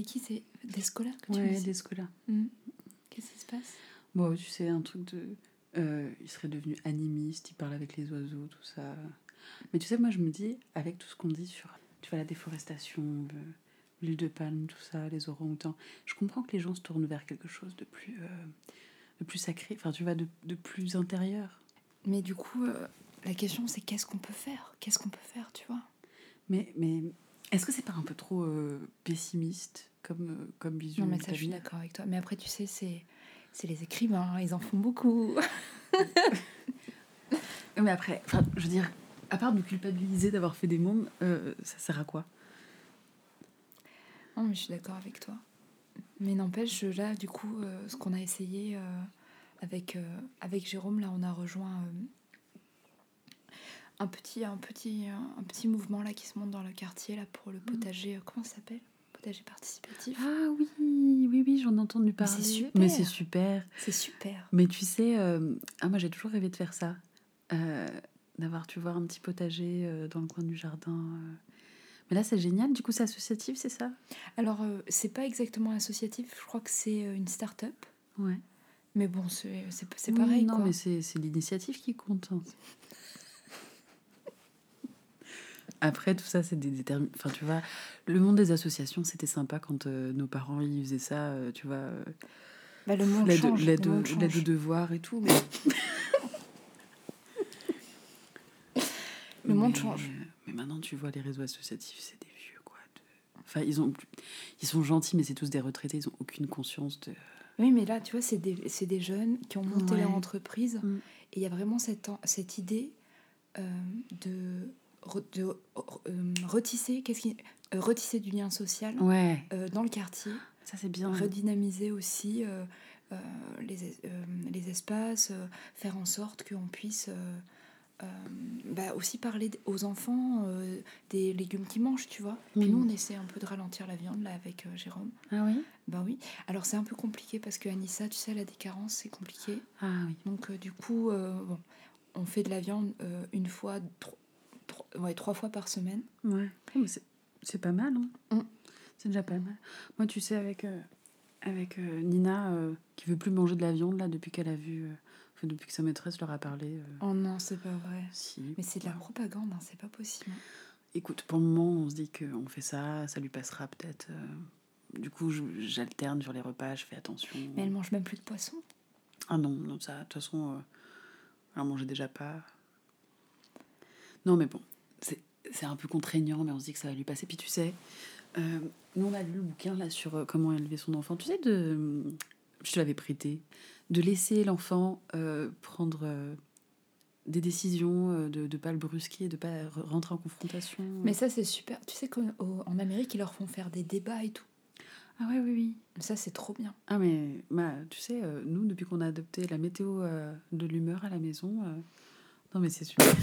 C'est qui C'est des scolaires que tu Ouais, des scolaires. Mhm. Qu'est-ce qui se passe? Bon, tu sais, un truc de. euh, il serait devenu animiste, il parle avec les oiseaux, tout ça. Mais tu sais, moi, je me dis, avec tout ce qu'on dit sur tu vois, la déforestation, le- l'huile de palme, tout ça, les orang-outans, je comprends que les gens se tournent vers quelque chose de plus, euh, de plus sacré, enfin, tu vois, de, de plus intérieur. Mais du coup, euh, la question c'est qu'est-ce qu'on peut faire? Qu'est-ce qu'on peut faire, tu vois? Mais, mais est-ce que c'est pas un peu trop pessimiste? Comme, euh, comme vision Non, mais ça, je suis d'accord avec toi. Mais après, tu sais, c'est c'est les écrivains, ils en font beaucoup. Mais après, je veux dire, à part nous culpabiliser d'avoir fait des mômes, euh, ça sert à quoi? Non, mais je suis d'accord avec toi. Mais n'empêche, là, du coup, euh, ce qu'on a essayé euh, avec, avec Jérôme, là, on a rejoint un, petit, un, petit, un petit mouvement là qui se monte dans le quartier là, pour le potager. euh, comment ça s'appelle? Potager participatif. Ah oui, oui, oui, j'en ai entendu parler. c'est super. Mais c'est super. C'est super. Mais tu sais, euh, ah, moi j'ai toujours rêvé de faire ça. Euh, D'avoir, tu vois, un petit potager euh, dans le coin du jardin. Mais là, c'est génial. Du coup, c'est associatif, c'est ça? Alors, c'est pas exactement associatif, je crois que c'est une start-up. Ouais. Mais bon, c'est Oui, pareil. Non, quoi. mais c'est c'est l'initiative qui compte. Après, tout ça, c'est des détermin- Enfin, tu vois, le monde des associations, c'était sympa quand euh, nos parents ils faisaient ça, euh, tu vois, euh, Bah, le monde l'aide change. l'aide le au monde l'aide change. aux devoirs et tout. Mais... Le monde Mais- change. Mais maintenant, tu vois, les réseaux associatifs, c'est des vieux, quoi. de- Enfin, ils, ont... ils sont gentils, mais c'est tous des retraités, ils ont aucune conscience de. Oui, mais là, tu vois, c'est des, c'est des jeunes qui ont monté leur entreprise. Mm. Et il y a vraiment cette, cette idée euh, de, re- de euh, retisser, qu'est-ce qui, euh, retisser du lien social Ouais, euh, dans le quartier, ça c'est bien. redynamiser aussi les, es- les espaces, faire en sorte qu'on puisse bah, aussi parler aux enfants des légumes qu'ils mangent, tu vois. Puis Mm. nous, on essaie un peu de ralentir la viande là avec Jérôme. Ah oui? Bah oui. Alors c'est un peu compliqué parce que Anissa, tu sais, elle a des carences, c'est compliqué. Ah oui. Donc du coup, bon, on fait de la viande euh, une fois, tro- tro- ouais, trois fois par semaine. Ouais. Oh, mais c'est- c'est pas mal, hein. Mm. C'est déjà pas mal. Moi, tu sais, avec, euh, avec euh, Nina, euh, qui veut plus manger de la viande, là, depuis qu'elle a vu. euh, enfin, depuis que sa maîtresse leur a parlé. Oh non, c'est pas vrai. si. Mais c'est de la propagande, hein, c'est pas possible. Écoute, pour le moment, on se dit qu'on fait ça, ça lui passera peut-être. Du coup, je- j'alterne sur les repas, je fais attention. Mais elle mange même plus de poisson. Ah non, non, ça, de toute façon, elle mangeait déjà pas. Non, mais bon, c'est un peu contraignant, mais on se dit que ça va lui passer. Puis tu sais, euh, nous, on a lu le bouquin là sur euh, comment élever son enfant. Tu sais, de, je te l'avais prêté, de laisser l'enfant euh, prendre euh, des décisions, euh, de ne pas le brusquer, de pas re- rentrer en confrontation. Mais ça, c'est super. Tu sais qu'en en Amérique, ils leur font faire des débats et tout. Ah ouais, oui, oui. Ça, c'est trop bien. Ah mais bah, tu sais, euh, nous, depuis qu'on a adopté la météo euh, de l'humeur à la maison, euh, non mais c'est super.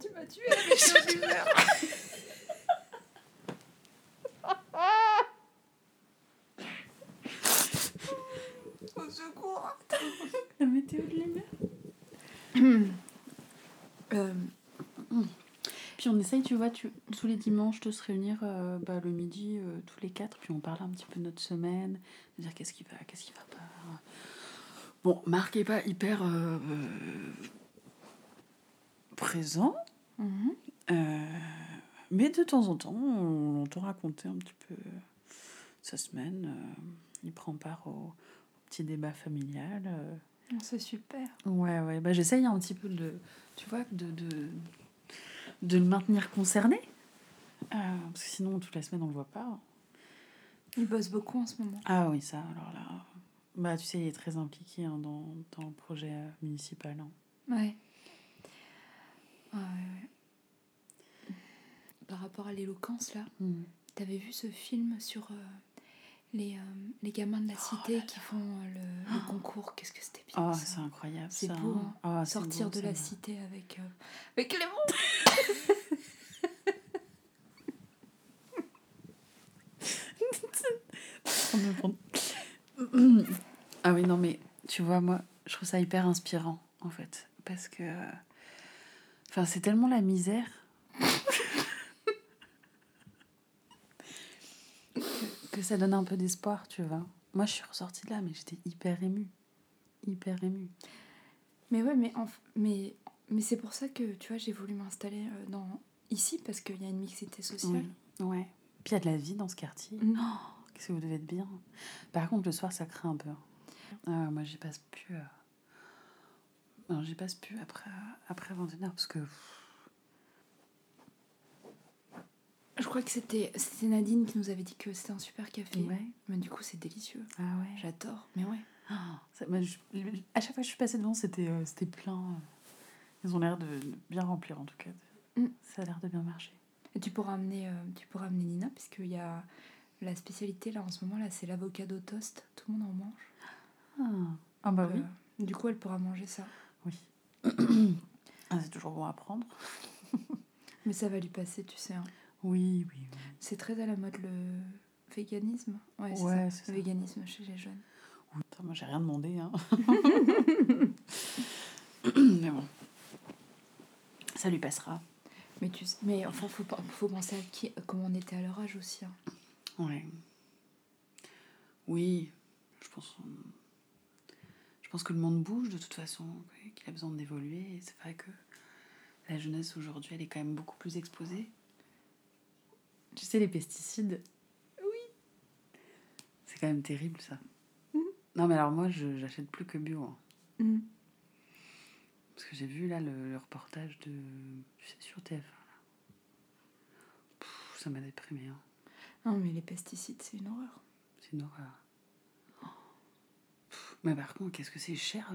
Tu m'as tué avec l'humeur. Au secours. la météo de l'humeur. Euh, Puis on essaye, tu vois, tu, tous les dimanches de se réunir euh, bah, le midi, euh, tous les quatre, puis on parle un petit peu de notre semaine, de dire qu'est-ce qui va, qu'est-ce qui va pas. Bon, Marc est pas hyper présent, mhm. euh, mais de temps en temps, on l'entend raconter un petit peu sa semaine. il prend part au, au petit débat familial. Euh. C'est super. Ouais, ouais, bah, j'essaye un petit peu de, tu vois, de, de, de le maintenir concerné. Euh, parce que sinon, toute la semaine, on le voit pas. Il bosse beaucoup en ce moment. Ah oui, ça, alors là. Bah, tu sais, il est très impliqué hein, dans, dans le projet euh, municipal. hein. Ouais. Ah, ouais, ouais. Par rapport à l'éloquence, là, Mm. t'avais vu ce film sur euh, les, euh, les gamins de la cité qui font euh, le, le concours Qu'est-ce que c'était bien Oh, c'est incroyable. C'est ça, beau, hein. hein. C'est Sortir beau, de la cité avec, euh, avec me prend- Ah oui, non, mais tu vois, moi, je trouve ça hyper inspirant, en fait. Parce que. Enfin, c'est tellement la misère. Que ça donne un peu d'espoir, tu vois. Moi, je suis ressortie de là, mais j'étais hyper émue. Hyper émue. Mais ouais, mais, enf- mais, mais c'est pour ça que, tu vois, j'ai voulu m'installer euh, dans ici, parce qu'il y a une mixité sociale. Ouais. Puis il y a de la vie dans ce quartier. Mm. Oh, Qu'est-ce que vous devez être bien. Par contre, le soir, ça craint un peu. Ah, moi, j'y passe plus. euh, Non, j'y passe plus après, après 21h parce que. Je crois que c'était c'était Nadine qui nous avait dit que c'était un super café. Ouais. Mais du coup, c'est délicieux. Ah ouais. J'adore. Mais ouais. Ah, ça- je- à chaque fois que je suis passée devant, c'était euh, c'était plein. Ils ont l'air de de bien remplir en tout cas. Mm. Ça a l'air de bien marcher. Et tu pourras amener, euh, tu pourras amener Nina, puisqu'il y a la spécialité là en ce moment, là, c'est l'avocado toast. Tout le monde en mange. Ah, ah bah Donc, oui. euh, du coup, elle pourra manger ça. Oui. Ah, c'est toujours bon à prendre. Mais ça va lui passer, tu sais. hein. Oui, oui. oui. C'est très à la mode le véganisme. Ouais, c'est Ouais, ça. Le véganisme chez les jeunes. Oui, moi j'ai rien demandé. Hein. Mais bon. Ça lui passera. Mais tu sais- mais enfin, faut, faut penser à qui, comment on était à leur âge aussi. hein. Ouais. Oui, je pense. Je pense que le monde bouge de toute façon, qu'il a besoin d'évoluer. Et c'est vrai que la jeunesse aujourd'hui, elle est quand même beaucoup plus exposée. Tu sais, les pesticides. Oui. C'est quand même terrible ça. Non, mais alors moi, je j'achète plus que bio. hein. Mm. Parce que j'ai vu là le, le reportage de. Tu sais, sur TF1. là. Pff, ça m'a déprimé. Hein. Non, mais les pesticides, c'est une horreur. C'est une horreur. Pff, Mais par contre, qu'est-ce que c'est cher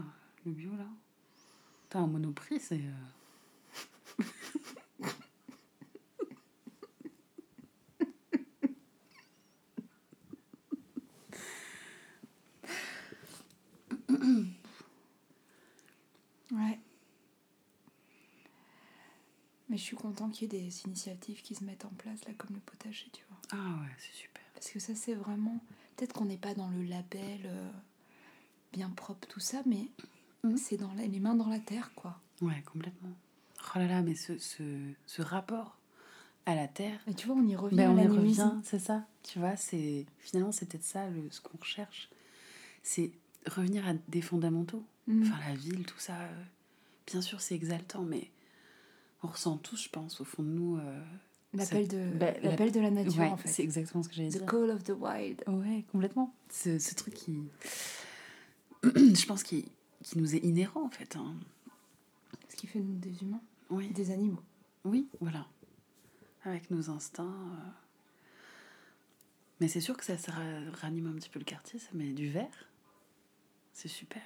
le bio là? T'as un monoprix, c'est. euh, Ouais. Mais je suis content qu'il y ait des initiatives qui se mettent en place, là, comme le potager, tu vois. Ah ouais, c'est super. Parce que ça, c'est vraiment. Peut-être qu'on n'est pas dans le label euh, bien propre, tout ça, mais Mhm. c'est dans la- les mains dans la terre, quoi. Ouais, complètement. Oh là là, mais ce, ce, ce rapport à la terre, Et tu vois, on y revient ben on y revient, c'est ça. Tu vois, c'est finalement c'est peut-être ça le, ce qu'on recherche. C'est revenir à des fondamentaux. Mm. Enfin, la ville, tout ça. euh, bien sûr, c'est exaltant, mais on ressent tous, je pense, au fond de nous. euh, L'appel de, bah, la- l'appel de la nature, ouais, en fait. C'est exactement ce que j'allais The dire. call of the wild. Ouais, complètement. Ce, ce truc qui. je pense qui, qui nous est inhérent, en fait. hein. Ce qui fait nous des humains, Oui, des animaux. oui, voilà. Avec nos instincts. euh. Mais c'est sûr que ça, ça ra- ranime un petit peu le quartier, ça met du vert. C'est super.